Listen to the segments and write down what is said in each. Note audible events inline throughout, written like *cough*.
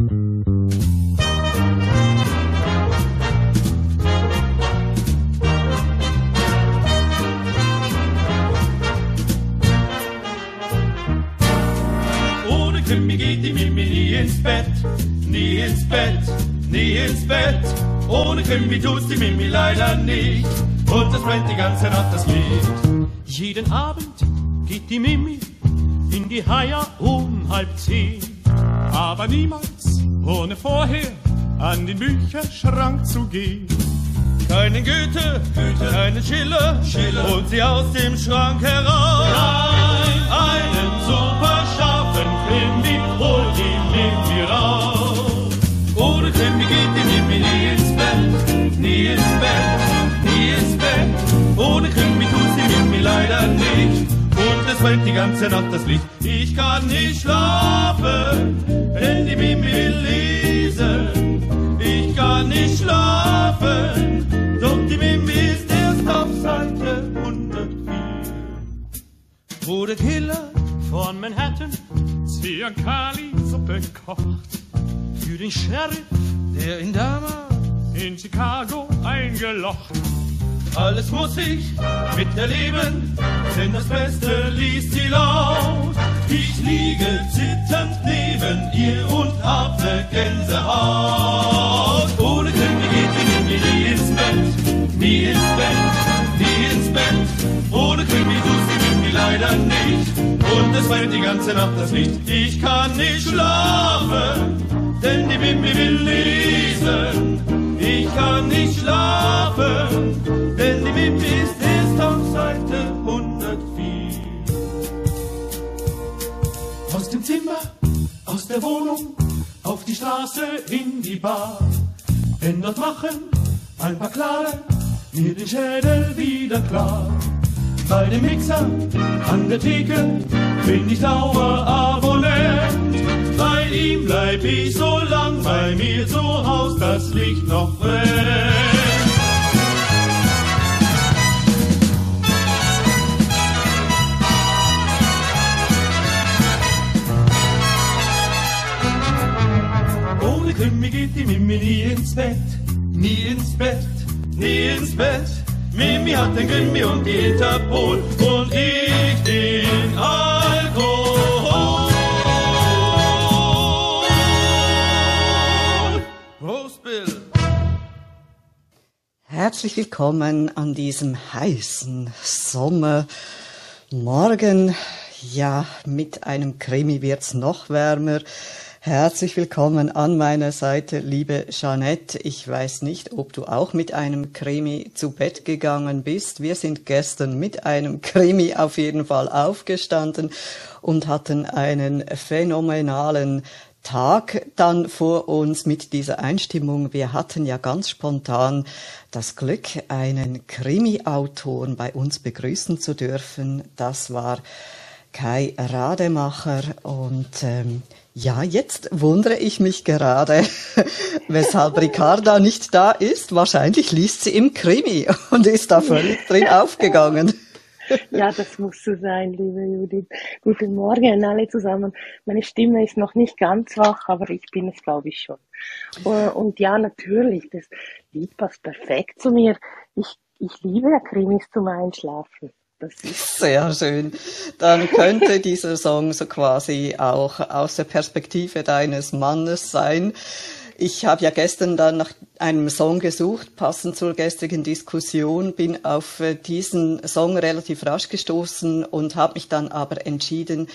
Ohne Krimi geht die Mimi nie ins Bett, nie ins Bett, nie ins Bett. Ohne Krimi tut's die Mimi leider nicht. Und es brennt die ganze Nacht das Licht. Jeden Abend geht die Mimi in die Haia um halb zehn. Aber niemals ohne vorher an den Bücherschrank zu gehen. Keinen Goethe, Goethe, keinen Schiller, Schiller, holt sie aus dem Schrank heraus. Nein, einen super scharfen Krimi holt die Mimi raus. Ohne Krimi geht die Mimi nie ins Bett, nie ins Bett, nie ins Bett. Ohne Krimi tut sie Mimi leider nicht. Und es brennt die ganze Nacht das Licht. Ich kann nicht schlafen, wenn die Mimi lesen. Ich kann nicht schlafen, doch die Mimi ist erst auf Seite 104. Wo der Killer von Manhattan Zyankali-Suppe kocht. Für den Sheriff, der ihn damals in Chicago eingelocht. Alles muss ich miterleben, denn das Beste liest sie laut. Ich liege zitternd neben ihr und hab ne Gänsehaut. Ohne Krimi geht die Mimi nie ins Bett, nie ins Bett, nie ins Bett. Ohne Krimi tut die Mimi leider nicht. Und es brennt die ganze Nacht das Licht. Ich kann nicht schlafen, der Wohnung, auf die Straße, in die Bar. Denn dort machen ein paar Klare mir den Schädel wieder klar. Bei dem Mixer an der Theke bin ich Dauerabonnent. Bei ihm bleib ich so lang, bei mir zu Haus das Licht noch brennt. Ins Bett. Mimi hat den Krimi und die Interpol und ich den Alkohol. Prost, Bill. Herzlich willkommen an diesem heißen Sommermorgen. Ja, mit einem Krimi wird's noch wärmer. Herzlich willkommen an meiner Seite, liebe Jeanette. Ich weiß nicht, ob du auch mit einem Krimi zu Bett gegangen bist. Wir sind gestern mit einem Krimi auf jeden Fall aufgestanden und hatten einen phänomenalen Tag dann vor uns mit dieser Einstimmung. Wir hatten ja ganz spontan das Glück, einen Krimi-Autoren bei uns begrüßen zu dürfen. Das war Kai Rademacher und ähm, ja, jetzt wundere ich mich gerade, *laughs* weshalb Ricarda nicht da ist. Wahrscheinlich liest sie im Krimi und ist da völlig drin *laughs* aufgegangen. Ja, das muss so sein, liebe Judith. Guten Morgen alle zusammen. Meine Stimme ist noch nicht ganz wach, aber ich bin es, glaube ich, schon. Und ja, natürlich, das Lied passt perfekt zu mir. Ich, ich liebe ja Krimis zum Einschlafen. Das ist *laughs* Sehr schön. Dann könnte dieser Song so quasi auch aus der Perspektive deines Mannes sein. Ich habe ja gestern dann nach einem Song gesucht, passend zur gestrigen Diskussion, bin auf äh, diesen Song relativ rasch gestoßen und habe mich dann aber entschieden,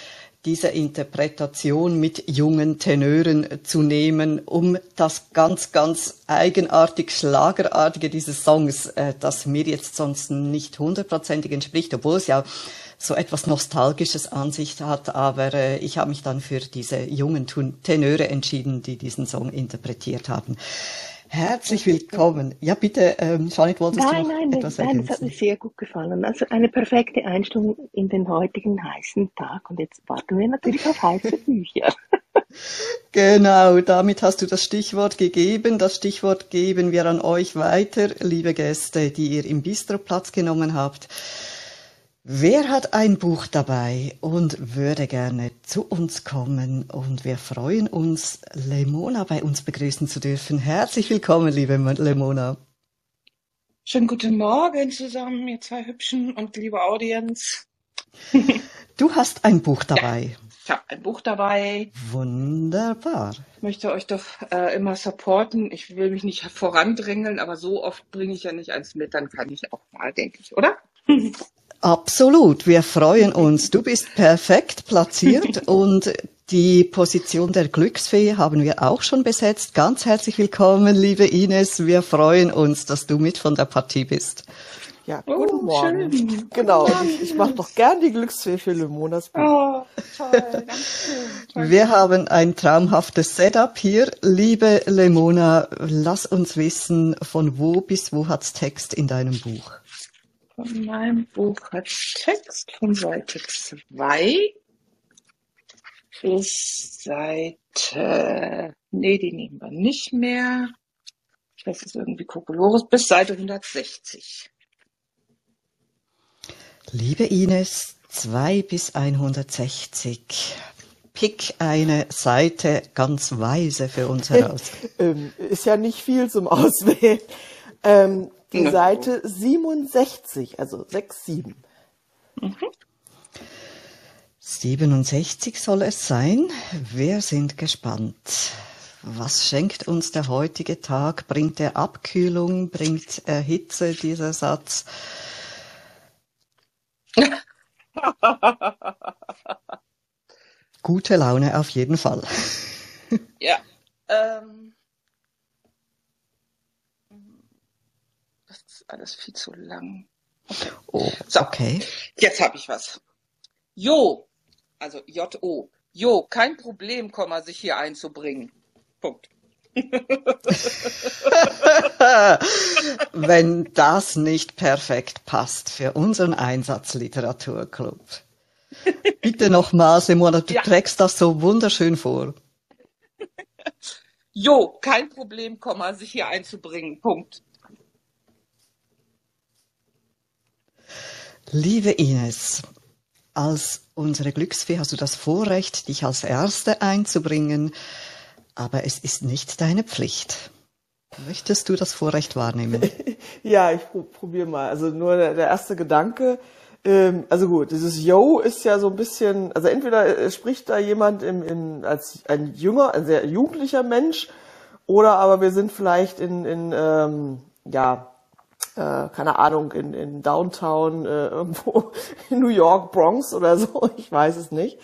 diese Interpretation mit jungen Tenören zu nehmen, um das ganz, ganz eigenartig Schlagerartige dieses Songs, äh, das mir jetzt sonst nicht hundertprozentig entspricht, obwohl es ja so etwas Nostalgisches an sich hat, aber äh, ich habe mich dann für diese jungen Tenöre entschieden, die diesen Song interpretiert haben. Herzlich willkommen. Ja, bitte, ähm, Janet, wolltest nein, du noch nein, etwas nein, ergänzen? das hat mir sehr gut gefallen. Also eine perfekte Einstimmung in den heutigen heißen Tag. Und jetzt warten wir natürlich auf heiße Bücher. *laughs* *laughs* Genau, damit hast du das Stichwort gegeben. Das Stichwort geben wir an euch weiter, liebe Gäste, die ihr im Bistro Platz genommen habt. Wer hat ein Buch dabei und würde gerne zu uns kommen? Und wir freuen uns, Lemona bei uns begrüßen zu dürfen. Herzlich willkommen, liebe Lemona. Schönen guten Morgen zusammen, ihr zwei Hübschen und liebe Audience. *laughs* Du hast ein Buch dabei. Ja, ich habe ein Buch dabei. Wunderbar. Ich möchte euch doch äh, immer supporten. Ich will mich nicht vorandrängeln, aber so oft bringe ich ja nicht eins mit, dann kann ich auch mal, denke ich, oder? *laughs* Absolut, wir freuen uns. Du bist perfekt platziert *laughs* und die Position der Glücksfee haben wir auch schon besetzt. Ganz herzlich willkommen, liebe Ines. Wir freuen uns, dass du mit von der Partie bist. Ja, guten oh, Morgen. Schön. Genau, ich, ich mache doch gern die Glücksfee für Le Monatsbuch. Oh, toll, schön. Wir haben ein traumhaftes Setup hier. Liebe Lemona, lass uns wissen, von wo bis wo hat's Text in deinem Buch? Von meinem Buch hat Text von Seite 2 bis Seite, nee, die nehmen wir nicht mehr. Das ist irgendwie Kokolores, bis Seite 160. Liebe Ines, 2 bis 160. Pick eine Seite ganz weise für uns *laughs* heraus. ähm, ist ja nicht viel zum Auswählen. Ähm, die ja. Seite 67, also 6, 7. Mhm. 67 soll es sein. Wir sind gespannt. Was schenkt uns der heutige Tag? Bringt er Abkühlung? Bringt er Hitze, dieser Satz? *laughs* Gute Laune auf jeden Fall. ja. *laughs* Ähm, alles viel zu lang. Okay. Oh, so, okay. Jetzt habe ich was. Jo, also J-O. Jo, kein Problem, Komma, sich hier einzubringen. Punkt. *laughs* Wenn das nicht perfekt passt für unseren Einsatzliteraturclub. Bitte nochmal, Simona, du ja. trägst das so wunderschön vor. *laughs* Jo, kein Problem, Komma, sich hier einzubringen. Punkt. Liebe Ines, als unsere Glücksfee hast du das Vorrecht, dich als Erste einzubringen, aber es ist nicht deine Pflicht. Möchtest du das Vorrecht wahrnehmen? *laughs* ja, ich probiere mal. Also nur der, der erste Gedanke. Ähm, also gut, dieses Yo ist ja so ein bisschen, also entweder äh, spricht da jemand im, in, als ein jünger, ein sehr jugendlicher Mensch, oder aber wir sind vielleicht in, in ähm, ja, äh, keine Ahnung, in, in Downtown, äh, irgendwo *laughs* in New York, Bronx oder so, *laughs* ich weiß es nicht.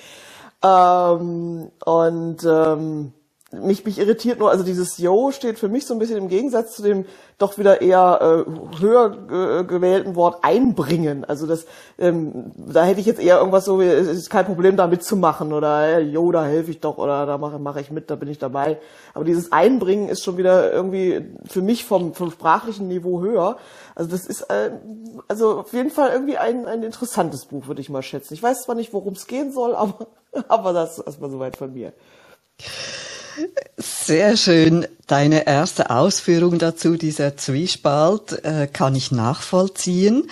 Ähm, und ähm, mich, mich irritiert nur, also dieses Yo steht für mich so ein bisschen im Gegensatz zu dem doch wieder eher äh, höher gewählten Wort einbringen. Also das, ähm, da hätte ich jetzt eher irgendwas so, es ist kein Problem da mitzumachen oder äh, yo, da helfe ich doch oder da mache mache ich mit, da bin ich dabei. Aber dieses Einbringen ist schon wieder irgendwie für mich vom, vom sprachlichen Niveau höher. Also das ist äh, also auf jeden Fall irgendwie ein, ein interessantes Buch, würde ich mal schätzen. Ich weiß zwar nicht, worum es gehen soll, aber, *laughs* aber das ist erstmal soweit von mir. Sehr schön. Deine erste Ausführung dazu, dieser Zwiespalt, äh, kann ich nachvollziehen.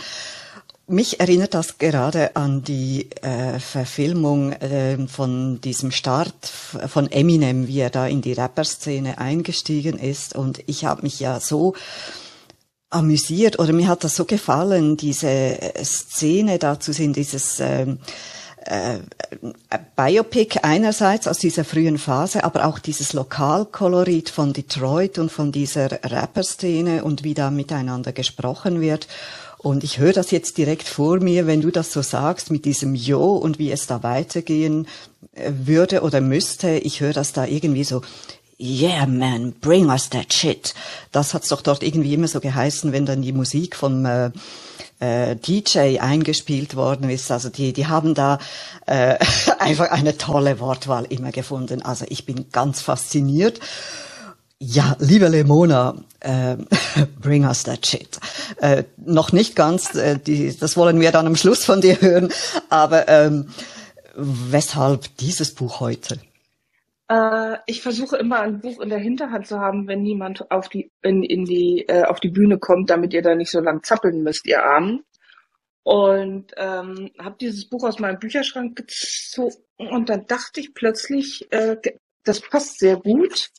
Mich erinnert das gerade an die äh, Verfilmung äh, von diesem Start von Eminem, wie er da in die Rapperszene eingestiegen ist. Und ich habe mich ja so amüsiert oder mir hat das so gefallen, diese Szene dazu sind, dieses ähm, äh, Biopic einerseits aus dieser frühen Phase, aber auch dieses Lokalkolorit von Detroit und von dieser Rapper-Szene und wie da miteinander gesprochen wird. Und ich höre das jetzt direkt vor mir, wenn du das so sagst, mit diesem Jo und wie es da weitergehen äh, würde oder müsste. Ich höre das da irgendwie so, Yeah, man, bring us that shit. Das hat's doch dort irgendwie immer so geheißen, wenn dann die Musik vom äh, äh, DJ eingespielt worden ist. Also die, die haben da äh, *laughs* einfach eine tolle Wortwahl immer gefunden. Also ich bin ganz fasziniert. Ja, liebe Lemona, äh, *laughs* bring us that shit. Äh, noch nicht ganz, äh, die, das wollen wir dann am Schluss von dir hören, aber ähm, weshalb dieses Buch heute? Äh, ich versuche immer ein Buch in der Hinterhand zu haben, wenn niemand auf die, in, in die, äh, auf die Bühne kommt, damit ihr da nicht so lang zappeln müsst, ihr Armen. und ähm, habe dieses Buch aus meinem Bücherschrank gezogen und dann dachte ich plötzlich, äh, das passt sehr gut,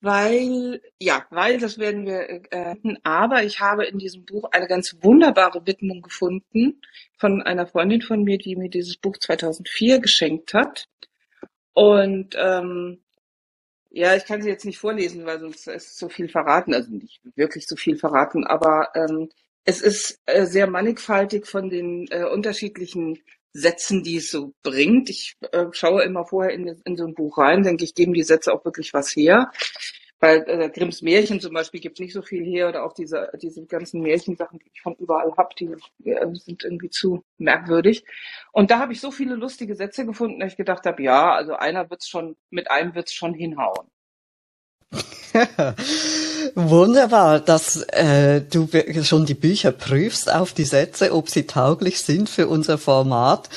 weil ja, weil das werden wir. Äh, aber ich habe in diesem Buch eine ganz wunderbare Widmung gefunden von einer Freundin von mir, die mir dieses Buch 2004 geschenkt hat. Und ähm, ja, ich kann sie jetzt nicht vorlesen, weil sonst ist so viel verraten, also nicht wirklich so viel verraten, aber ähm, es ist äh, sehr mannigfaltig von den äh, unterschiedlichen Sätzen, die es so bringt. Ich äh, schaue immer vorher in, in so ein Buch rein, denke ich, geben die Sätze auch wirklich was her. Weil äh, Grimms Märchen zum Beispiel gibt nicht so viel her oder auch diese, diese ganzen Märchensachen, die ich von überall hab, die äh, sind irgendwie zu merkwürdig. Und da habe ich so viele lustige Sätze gefunden, dass ich gedacht habe, ja, also einer wird's schon, mit einem wird's schon hinhauen. *laughs* Wunderbar, dass äh, du schon die Bücher prüfst auf die Sätze, ob sie tauglich sind für unser Format.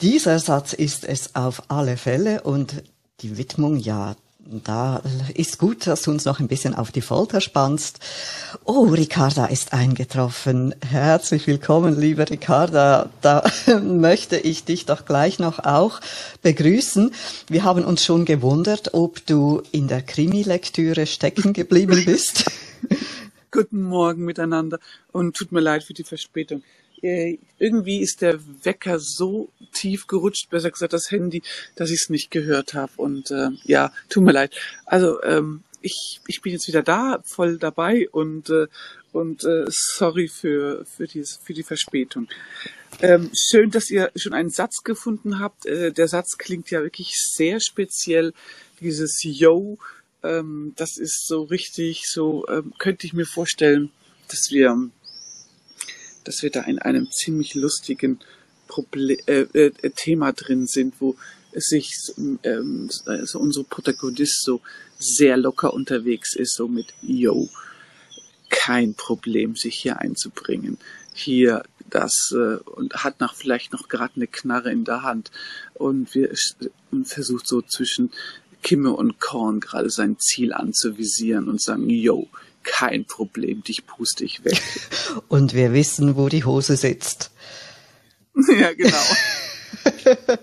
Dieser Satz ist es auf alle Fälle und die Widmung, ja, da ist gut, dass du uns noch ein bisschen auf die Folter spannst. Oh, Ricarda ist eingetroffen. Herzlich willkommen, liebe Ricarda. Da *laughs* möchte ich dich doch gleich noch auch begrüßen. Wir haben uns schon gewundert, ob du in der Krimi-Lektüre stecken geblieben bist. *laughs* Guten Morgen miteinander und tut mir leid für die Verspätung. Äh, irgendwie ist der Wecker so tief gerutscht, besser gesagt das Handy, dass ich es nicht gehört habe. Und äh, ja, tut mir leid. Also ähm, ich, ich bin jetzt wieder da, voll dabei und äh, und äh, sorry für für die für die Verspätung. Ähm, schön, dass ihr schon einen Satz gefunden habt. Äh, der Satz klingt ja wirklich sehr speziell. Dieses Yo, ähm, das ist so richtig, so ähm, könnte ich mir vorstellen, dass wir dass wir da in einem ziemlich lustigen Problem, äh, äh, Thema drin sind, wo sich ähm, also unsere Protagonist so sehr locker unterwegs ist, so mit Yo, kein Problem, sich hier einzubringen. Hier das äh, und hat nach vielleicht noch gerade eine Knarre in der Hand und wir und versucht so zwischen Kimme und Korn gerade sein Ziel anzuvisieren und sagen, yo, kein Problem, dich puste ich weg. *laughs* Und wir wissen, wo die Hose sitzt. ja, genau. *laughs*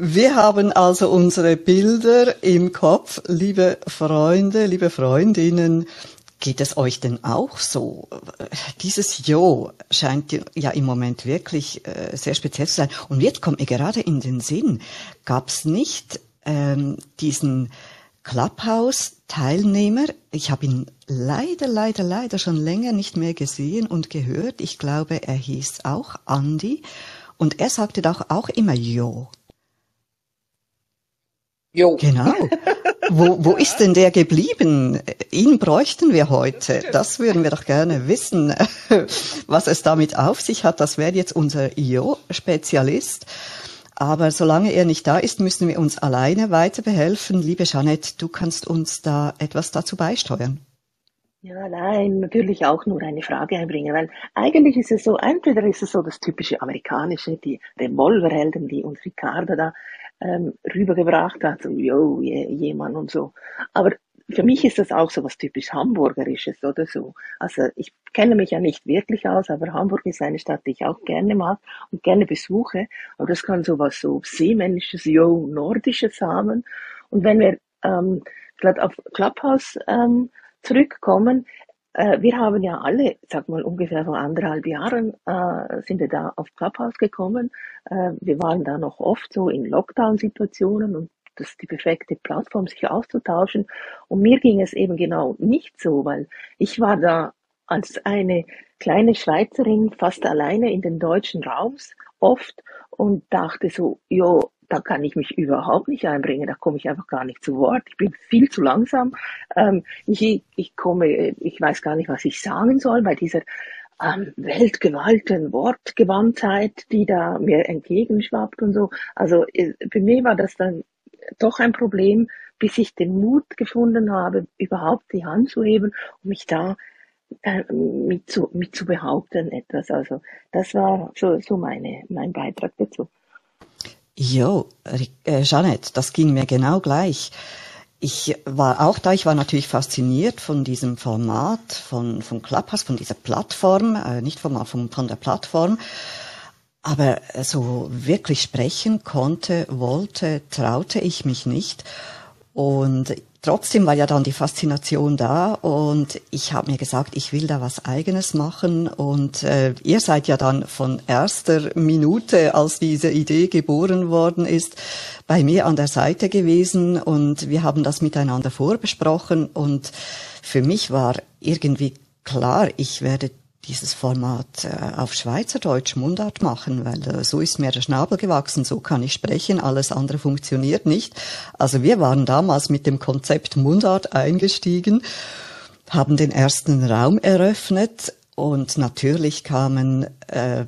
Wir haben also unsere Bilder im Kopf, liebe Freunde, liebe Freundinnen. Geht es euch denn auch so? Dieses Jo scheint ja im Moment wirklich äh, sehr speziell zu sein. Und jetzt kommt mir gerade in den Sinn, gab es nicht ähm, diesen Clubhouse-Teilnehmer. Ich habe ihn leider, leider, leider schon länger nicht mehr gesehen und gehört. Ich glaube, er hieß auch Andy. Und er sagte doch auch immer Jo. Jo. Genau. Wo, wo ist denn der geblieben? Ihn bräuchten wir heute. Das würden wir doch gerne wissen, *laughs* was es damit auf sich hat. Das wäre jetzt unser Jo-Spezialist. Aber solange er nicht da ist, müssen wir uns alleine weiter behelfen. Liebe Jeanette, du kannst uns da etwas dazu beisteuern. Ja, nein, natürlich auch nur eine Frage einbringen, weil eigentlich ist es so, entweder ist es so das typische amerikanische, die Revolverhelden, die uns Ricardo da ähm, rübergebracht hat, so, yo, jemand und so. Aber für mich ist das auch so was typisch Hamburgerisches oder so. Also ich kenne mich ja nicht wirklich aus, aber Hamburg ist eine Stadt, die ich auch gerne mag und gerne besuche. Aber das kann so was so seemännisches, yo, nordisches haben. Und wenn wir ähm, gerade auf Clubhouse ähm, zurückkommen, äh, wir haben ja alle, sag mal ungefähr vor anderthalb Jahren, äh, sind wir da auf Clubhouse gekommen. Äh, wir waren da noch oft so in Lockdown-Situationen und das die perfekte Plattform, sich auszutauschen. Und mir ging es eben genau nicht so, weil ich war da als eine kleine Schweizerin fast alleine in den deutschen Raums oft und dachte so, jo, da kann ich mich überhaupt nicht einbringen, da komme ich einfach gar nicht zu Wort, ich bin viel zu langsam, ähm, ich, ich komme, ich weiß gar nicht, was ich sagen soll bei dieser ähm, weltgewalten Wortgewandtheit, die da mir entgegenschwappt und so. Also äh, für mich war das dann doch ein Problem, bis ich den Mut gefunden habe, überhaupt die Hand zu heben und mich da äh, mit, zu, mit zu behaupten etwas. Also das war so, so meine, mein Beitrag dazu. Jo, äh, Jeanette, das ging mir genau gleich. ich war auch da, ich war natürlich fasziniert von diesem Format, von, von Clubhouse, von dieser Plattform, äh, nicht vom, von, von der Plattform. Aber so wirklich sprechen konnte, wollte, traute ich mich nicht. Und trotzdem war ja dann die Faszination da. Und ich habe mir gesagt, ich will da was eigenes machen. Und äh, ihr seid ja dann von erster Minute, als diese Idee geboren worden ist, bei mir an der Seite gewesen. Und wir haben das miteinander vorbesprochen. Und für mich war irgendwie klar, ich werde dieses Format äh, auf Schweizerdeutsch Mundart machen, weil äh, so ist mir der Schnabel gewachsen, so kann ich sprechen, alles andere funktioniert nicht. Also wir waren damals mit dem Konzept Mundart eingestiegen, haben den ersten Raum eröffnet und natürlich kamen äh,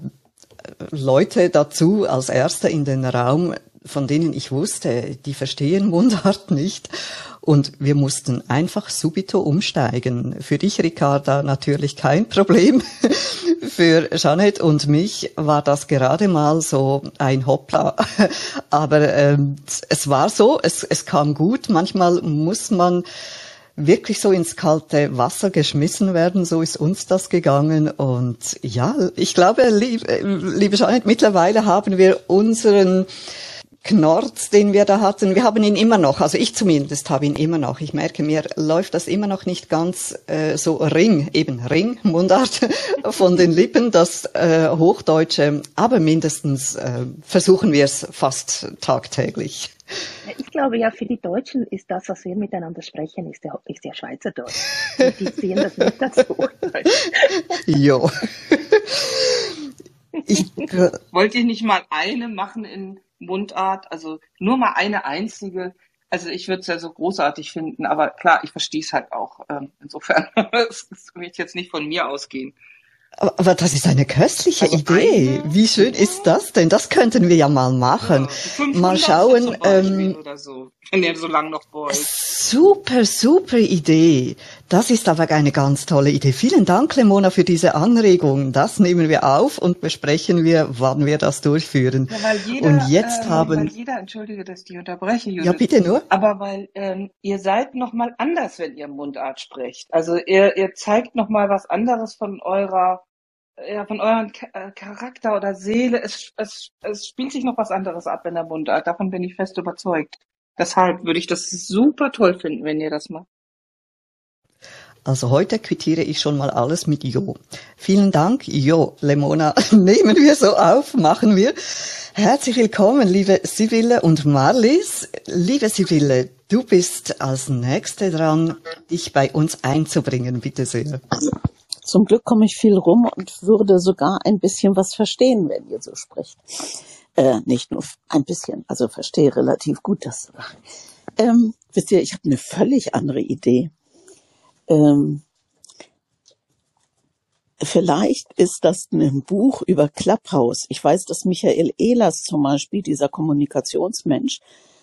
Leute dazu als Erster in den Raum, von denen ich wusste, die verstehen Mundart *laughs* nicht. Und wir mussten einfach subito umsteigen. Für dich, Ricarda, natürlich kein Problem. *laughs* Für Janet und mich war das gerade mal so ein Hoppla. *laughs* Aber ähm, es war so, es, es kam gut. Manchmal muss man wirklich so ins kalte Wasser geschmissen werden. So ist uns das gegangen. Und ja, ich glaube, liebe, liebe Janet, mittlerweile haben wir unseren Knorz, den wir da hatten, wir haben ihn immer noch, also ich zumindest habe ihn immer noch. Ich merke, mir läuft das immer noch nicht ganz äh, so Ring, eben Ring, Mundart *laughs* von den Lippen, das äh, Hochdeutsche, aber mindestens äh, versuchen wir es fast tagtäglich. Ich glaube ja, für die Deutschen ist das, was wir miteinander sprechen, ist der, ist der Schweizerdeutsch. Die sehen das nicht als Hochdeutsch. *laughs* jo. Ich, *laughs* Wollt ihr nicht mal eine machen in Mundart, also nur mal eine einzige. Also ich würde es ja so großartig finden, aber klar, ich verstehe es halt auch. Ähm, insofern, *laughs* es wird jetzt nicht von mir ausgehen. Aber das ist eine köstliche also Idee. Eine, Wie schön ist das denn? Das könnten wir ja mal machen. Ja, mal schauen. Ähm, so, *laughs* wenn ihr so lange noch wollt. Super, super Idee. Das ist aber eine ganz tolle Idee. Vielen Dank, Lemona, für diese Anregung. Das nehmen wir auf und besprechen wir, wann wir das durchführen. Ja, jeder, und jetzt ähm, haben weil jeder, entschuldige, dass ich unterbreche, Judith, Ja, bitte nur. Aber weil ähm, ihr seid noch mal anders, wenn ihr Mundart sprecht. Also ihr, ihr zeigt noch mal was anderes von eurer ja, von eurem äh, Charakter oder Seele. Es, es, es spielt sich noch was anderes ab in der Mundart. Davon bin ich fest überzeugt. Deshalb würde ich das super toll finden, wenn ihr das macht. Also heute quittiere ich schon mal alles mit Jo. Vielen Dank, Jo, Lemona. *laughs* Nehmen wir so auf, machen wir. Herzlich willkommen, liebe Sibylle und Marlies. Liebe Sibylle, du bist als Nächste dran, dich bei uns einzubringen. Bitte sehr. Zum Glück komme ich viel rum und würde sogar ein bisschen was verstehen, wenn ihr so spricht. Äh, nicht nur ein bisschen, also verstehe relativ gut das. Ähm, wisst ihr, ich habe eine völlig andere Idee. Ähm, vielleicht ist das ein Buch über Clubhouse. Ich weiß, dass Michael Ehlers zum Beispiel, dieser Kommunikationsmensch,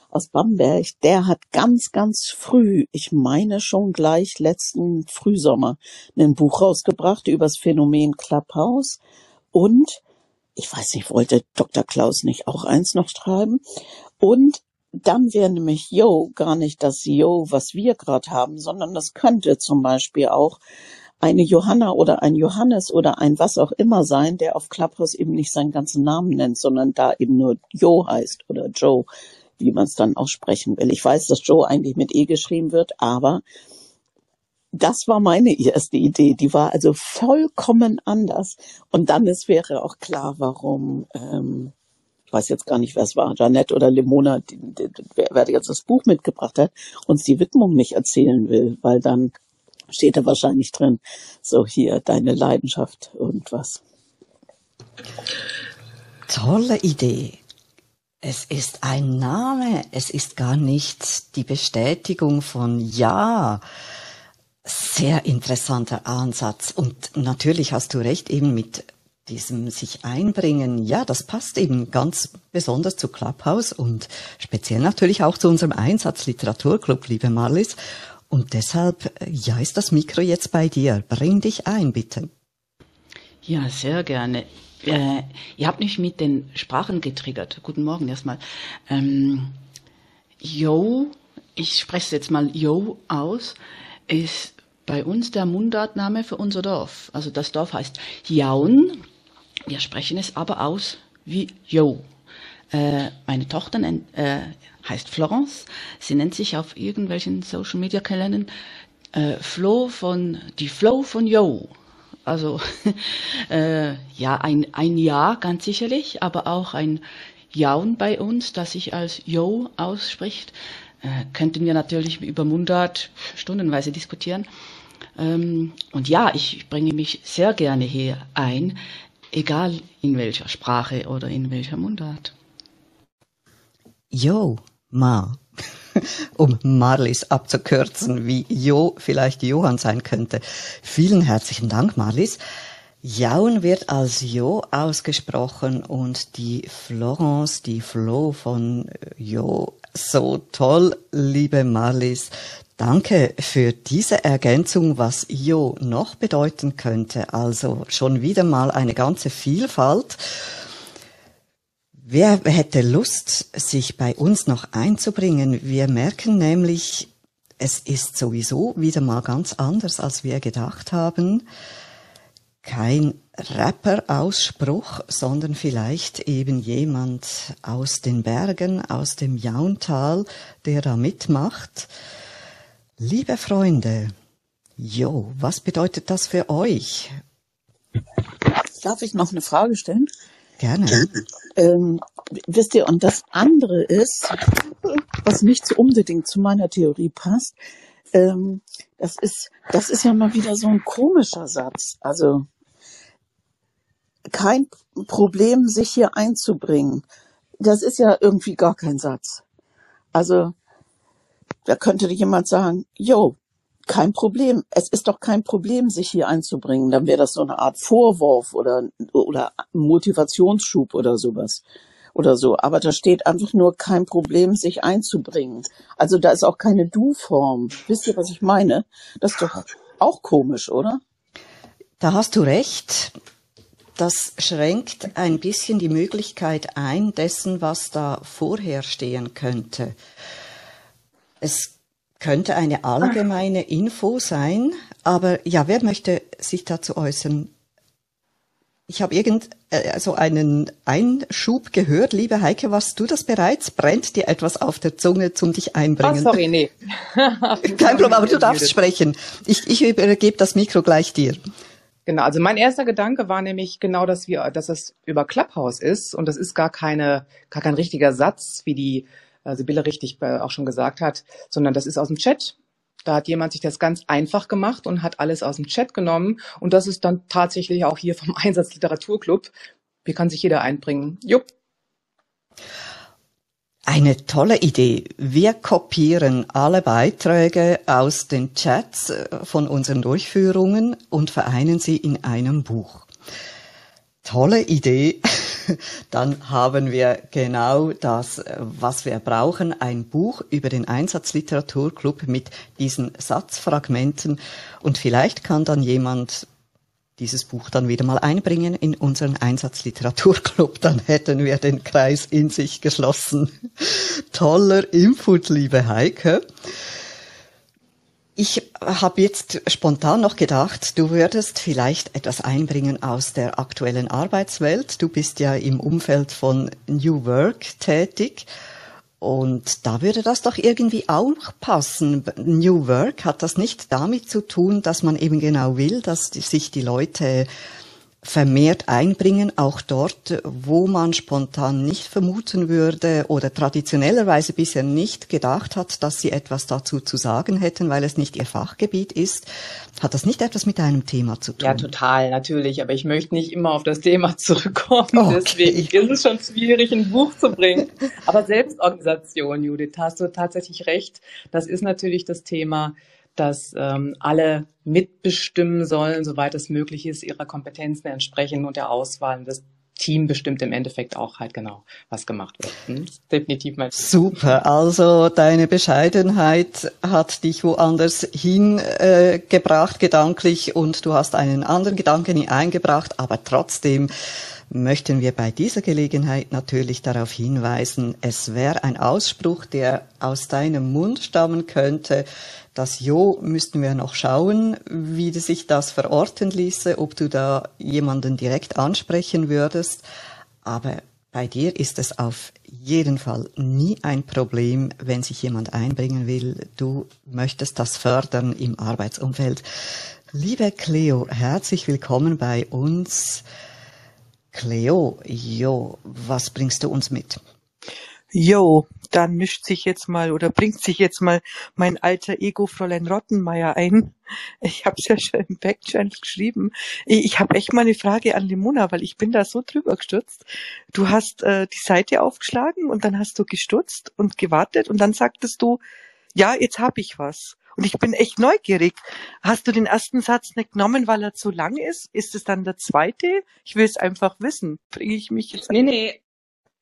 aus Bamberg, der hat ganz, ganz früh, ich meine schon gleich letzten Frühsommer, ein Buch rausgebracht über das Phänomen Clubhouse und ich weiß nicht, wollte Dr. Klaus nicht auch eins noch schreiben? Und dann wäre nämlich Yo gar nicht das Yo, was wir gerade haben, sondern das könnte zum Beispiel auch eine Johanna oder ein Johannes oder ein was auch immer sein, der auf Clubhouse eben nicht seinen ganzen Namen nennt, sondern da eben nur Joe heißt oder Joe wie man es dann aussprechen will. Ich weiß, dass Joe eigentlich mit E geschrieben wird, aber das war meine *laughs* erste Idee. Die war also vollkommen anders. Und dann ist, wäre auch klar, warum, ähm, ich weiß jetzt gar nicht, wer es war, Janette oder Lemona, die, die, wer, wer jetzt das Buch mitgebracht hat, uns die Widmung nicht erzählen will, weil dann steht da wahrscheinlich drin, so hier deine Leidenschaft und was. Tolle Idee. Es ist ein Name, es ist gar nicht die Bestätigung von Ja. Sehr interessanter Ansatz. Und natürlich hast du recht, eben mit diesem sich einbringen, ja, das passt eben ganz besonders zu Clubhouse und speziell natürlich auch zu unserem Einsatz Literaturclub, liebe Marlies. Und deshalb, ja, ist das Mikro jetzt bei dir. Bring dich ein, bitte. Ja, sehr gerne. Äh, ihr habt mich mit den Sprachen getriggert. Guten Morgen erstmal. Ähm, Yo ich spreche es jetzt mal Jo aus, ist bei uns der Mundartname für unser Dorf. Also das Dorf heißt Jaun. Wir sprechen es aber aus wie Jo. Äh, meine Tochter nennt, äh, heißt Florence. Sie nennt sich auf irgendwelchen Social Media Kalendern äh, Flo von die Flow von Jo. Also *laughs* äh, ja, ein, ein Ja ganz sicherlich, aber auch ein Jaun bei uns, das sich als Jo ausspricht. Äh, könnten wir natürlich über Mundart stundenweise diskutieren. Ähm, und ja, ich bringe mich sehr gerne hier ein, egal in welcher Sprache oder in welcher Mundart. Jo, Ma. *laughs* um Marlies abzukürzen, wie Jo vielleicht Johann sein könnte. Vielen herzlichen Dank, Marlies. Jaun wird als Jo ausgesprochen und die Florence, die Flo von Jo, so toll, liebe Marlies. Danke für diese Ergänzung, was Jo noch bedeuten könnte. Also schon wieder mal eine ganze Vielfalt. Wer hätte Lust, sich bei uns noch einzubringen? Wir merken nämlich, es ist sowieso wieder mal ganz anders, als wir gedacht haben. Kein Rapper-Ausspruch, sondern vielleicht eben jemand aus den Bergen, aus dem Jauntal, der da mitmacht. Liebe Freunde, Jo, was bedeutet das für euch? Darf ich noch eine Frage stellen? Gerne. Ähm, wisst ihr, und das andere ist, was nicht so unbedingt zu meiner Theorie passt, ähm, das ist, das ist ja mal wieder so ein komischer Satz. Also, kein Problem, sich hier einzubringen. Das ist ja irgendwie gar kein Satz. Also, da könnte jemand sagen, yo, kein Problem. Es ist doch kein Problem, sich hier einzubringen. Dann wäre das so eine Art Vorwurf oder, oder Motivationsschub oder sowas. Oder so. Aber da steht einfach nur kein Problem, sich einzubringen. Also da ist auch keine Du-Form. Wisst ihr, was ich meine? Das ist doch auch komisch, oder? Da hast du recht. Das schränkt ein bisschen die Möglichkeit ein dessen, was da vorher stehen könnte. Es könnte eine allgemeine Info sein, aber ja, wer möchte sich dazu äußern? Ich habe irgend äh, so einen Einschub gehört. Liebe Heike, warst du das bereits? Brennt dir etwas auf der Zunge zum dich einbringen? Oh, sorry, nee. *laughs* Kein Problem, aber du darfst sprechen. Ich, ich übergebe das Mikro gleich dir. Genau, also mein erster Gedanke war nämlich genau, dass wir, dass es über Clubhouse ist und das ist gar keine, gar kein richtiger Satz, wie die äh, Sibylle richtig äh, auch schon gesagt hat, sondern das ist aus dem Chat. Da hat jemand sich das ganz einfach gemacht und hat alles aus dem Chat genommen. Und das ist dann tatsächlich auch hier vom *laughs* Einsatz Literaturclub. Wie kann sich jeder einbringen? Jupp. Eine tolle Idee. Wir kopieren alle Beiträge aus den Chats äh, von unseren Durchführungen und vereinen sie in einem Buch. Tolle Idee. *laughs* Dann haben wir genau das, was wir brauchen. Ein Buch über den Einsatzliteraturclub mit diesen Satzfragmenten. Und vielleicht kann dann jemand dieses Buch dann wieder mal einbringen in unseren Einsatzliteraturclub, *laughs* dann hätten wir den Kreis in sich geschlossen. *laughs* Toller Input, liebe Heike. Ich habe jetzt spontan noch gedacht, du würdest vielleicht etwas einbringen aus der aktuellen Arbeitswelt. Du bist ja im Umfeld von New Work tätig. Und da würde das doch irgendwie auch passen. New Work hat das nicht damit zu tun, dass man eben genau will, dass sich die Leute vermehrt einbringen, auch dort, wo man spontan nicht vermuten würde oder traditionellerweise bisher nicht gedacht hat, dass sie etwas dazu zu sagen hätten, weil es nicht ihr Fachgebiet ist. Hat das nicht etwas mit einem Thema zu tun? Ja, total, natürlich. Aber ich möchte nicht immer auf das Thema *laughs* zurückkommen. Okay. Deswegen ist es schon schwierig, ein Buch zu bringen. Aber Selbstorganisation, Judith, hast du tatsächlich recht. Das ist natürlich das Thema dass ähm, alle mitbestimmen sollen, soweit es möglich ist, ihrer Kompetenzen entsprechen und der Auswahl. Das Team bestimmt im Endeffekt auch halt genau, was gemacht wird. Hm? Definitiv mein Super. Also deine Bescheidenheit hat dich woanders hingebracht äh, gedanklich und du hast einen anderen Gedanken eingebracht, aber trotzdem möchten wir bei dieser Gelegenheit natürlich darauf hinweisen, es wäre ein Ausspruch, der aus deinem Mund stammen könnte. Das Jo müssten wir noch schauen, wie sich das verorten ließe, ob du da jemanden direkt ansprechen würdest. Aber bei dir ist es auf jeden Fall nie ein Problem, wenn sich jemand einbringen will. Du möchtest das fördern im Arbeitsumfeld. Liebe Cleo, herzlich willkommen bei uns. Cleo, jo, was bringst du uns mit? Jo, dann mischt sich jetzt mal oder bringt sich jetzt mal mein alter Ego Fräulein Rottenmeier ein. Ich habe es ja schon im Backchannel geschrieben. Ich, ich habe echt mal eine Frage an Limona, weil ich bin da so drüber gestürzt. Du hast äh, die Seite aufgeschlagen und dann hast du gestutzt und gewartet und dann sagtest du, ja, jetzt habe ich was. Und ich bin echt neugierig. Hast du den ersten Satz nicht genommen, weil er zu lang ist? Ist es dann der zweite? Ich will es einfach wissen. Bringe ich mich jetzt. Nee, nee.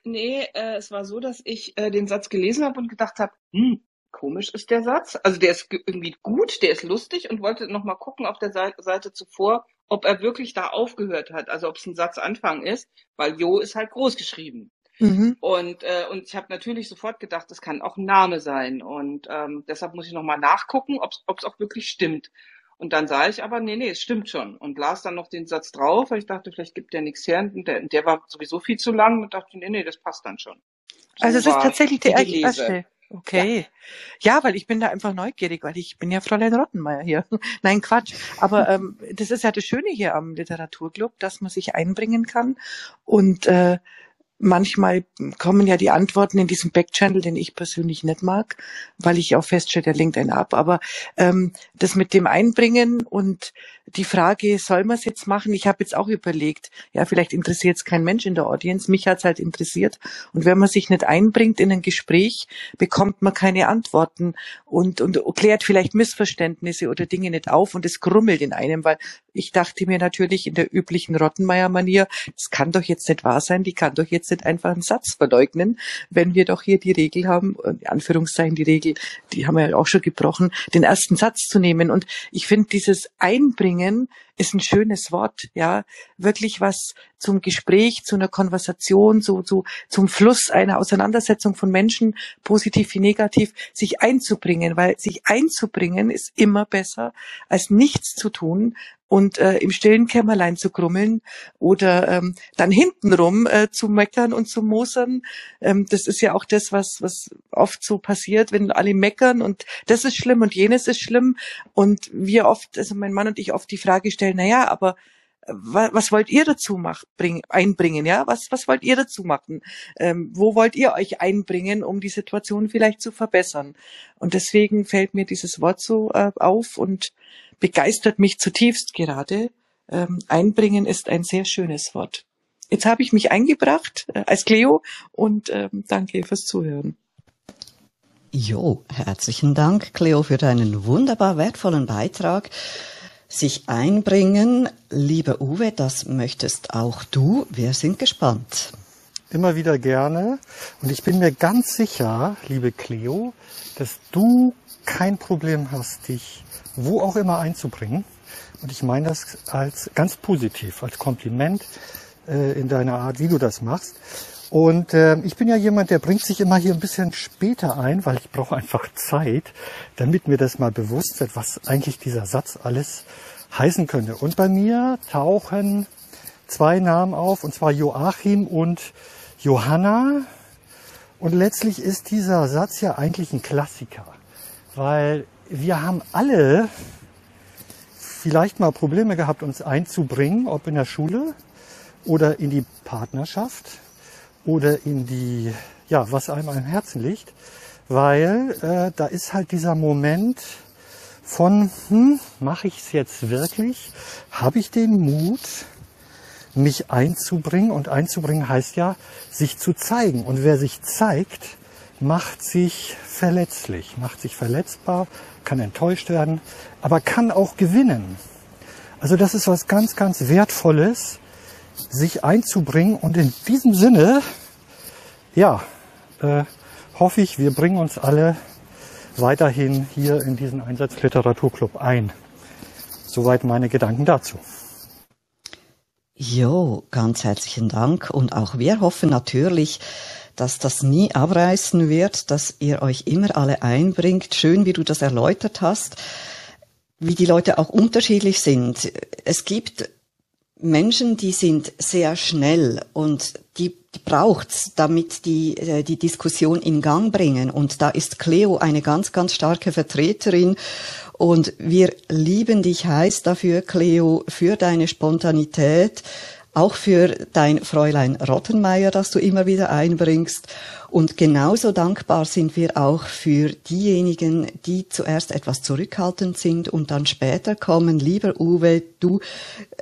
Nee, äh, es war so, dass ich äh, den Satz gelesen habe und gedacht habe, hm, komisch ist der Satz. Also der ist irgendwie gut, der ist lustig und wollte nochmal gucken auf der Seite, Seite zuvor, ob er wirklich da aufgehört hat. Also ob es ein Satzanfang ist, weil Jo ist halt groß geschrieben. Mhm. Und, äh, und ich habe natürlich sofort gedacht, das kann auch ein Name sein. Und ähm, deshalb muss ich nochmal nachgucken, ob es auch wirklich stimmt. Und dann sah ich aber, nee, nee, es stimmt schon. Und las dann noch den Satz drauf, weil ich dachte, vielleicht gibt der nichts her. Und der, der war sowieso viel zu lang und dachte, nee, nee, das passt dann schon. So also es ist tatsächlich der erste. Okay. Ja. ja. weil ich bin da einfach neugierig, weil ich bin ja Fräulein Rottenmeier hier. *laughs* Nein, Quatsch. Aber ähm, das ist ja das Schöne hier am Literaturclub, dass man sich einbringen kann und äh, manchmal kommen ja die Antworten in diesem Backchannel, den ich persönlich nicht mag, weil ich auch feststelle, der lenkt einen ab. Aber ähm, das mit dem Einbringen und die Frage, soll man es jetzt machen? Ich habe jetzt auch überlegt, ja, vielleicht interessiert es kein Mensch in der Audience, mich hat's halt interessiert. Und wenn man sich nicht einbringt in ein Gespräch, bekommt man keine Antworten und, und klärt vielleicht Missverständnisse oder Dinge nicht auf und es grummelt in einem, weil ich dachte mir natürlich in der üblichen Rottenmeier-Manier, das kann doch jetzt nicht wahr sein, die kann doch jetzt nicht einfach einen Satz verleugnen, wenn wir doch hier die Regel haben, in Anführungszeichen die Regel, die haben wir ja auch schon gebrochen, den ersten Satz zu nehmen. Und ich finde dieses Einbringen bringen, ist ein schönes Wort, ja, wirklich was zum Gespräch, zu einer Konversation, so, so, zum Fluss einer Auseinandersetzung von Menschen, positiv wie negativ, sich einzubringen, weil sich einzubringen ist immer besser, als nichts zu tun, und äh, im stillen Kämmerlein zu grummeln oder ähm, dann hintenrum äh, zu meckern und zu mosern. Ähm, das ist ja auch das, was, was oft so passiert, wenn alle meckern und das ist schlimm und jenes ist schlimm. Und wir oft, also mein Mann und ich oft die Frage stellen, na ja, aber was wollt ihr dazu machen, bring, einbringen, ja? Was, was wollt ihr dazu machen? Ähm, wo wollt ihr euch einbringen, um die Situation vielleicht zu verbessern? Und deswegen fällt mir dieses Wort so äh, auf und begeistert mich zutiefst gerade. Ähm, einbringen ist ein sehr schönes Wort. Jetzt habe ich mich eingebracht äh, als Cleo und ähm, danke fürs Zuhören. Jo, herzlichen Dank, Cleo, für deinen wunderbar wertvollen Beitrag. Sich einbringen, lieber Uwe, das möchtest auch du. Wir sind gespannt. Immer wieder gerne. Und ich bin mir ganz sicher, liebe Cleo, dass du kein Problem hast, dich wo auch immer einzubringen. Und ich meine das als ganz positiv, als Kompliment äh, in deiner Art, wie du das machst. Und äh, ich bin ja jemand, der bringt sich immer hier ein bisschen später ein, weil ich brauche einfach Zeit, damit mir das mal bewusst wird, was eigentlich dieser Satz alles heißen könnte. Und bei mir tauchen zwei Namen auf, und zwar Joachim und Johanna. Und letztlich ist dieser Satz ja eigentlich ein Klassiker, weil wir haben alle vielleicht mal Probleme gehabt, uns einzubringen, ob in der Schule oder in die Partnerschaft oder in die, ja, was einem am Herzen liegt, weil äh, da ist halt dieser Moment von, hm, mache ich es jetzt wirklich? Habe ich den Mut, mich einzubringen? Und einzubringen heißt ja, sich zu zeigen. Und wer sich zeigt, macht sich verletzlich, macht sich verletzbar, kann enttäuscht werden, aber kann auch gewinnen. Also das ist was ganz, ganz Wertvolles, sich einzubringen. Und in diesem Sinne, ja, äh, hoffe ich, wir bringen uns alle weiterhin hier in diesen Einsatzliteraturclub ein. Soweit meine Gedanken dazu. Jo, ganz herzlichen Dank und auch wir hoffen natürlich, dass das nie abreißen wird, dass ihr euch immer alle einbringt. Schön, wie du das erläutert hast, wie die Leute auch unterschiedlich sind. Es gibt Menschen, die sind sehr schnell und die, die braucht's, damit die äh, die Diskussion in Gang bringen. Und da ist Cleo eine ganz, ganz starke Vertreterin. Und wir lieben dich heiß dafür, Cleo, für deine Spontanität, auch für dein Fräulein Rottenmeier, das du immer wieder einbringst. Und genauso dankbar sind wir auch für diejenigen, die zuerst etwas zurückhaltend sind und dann später kommen. Lieber Uwe, du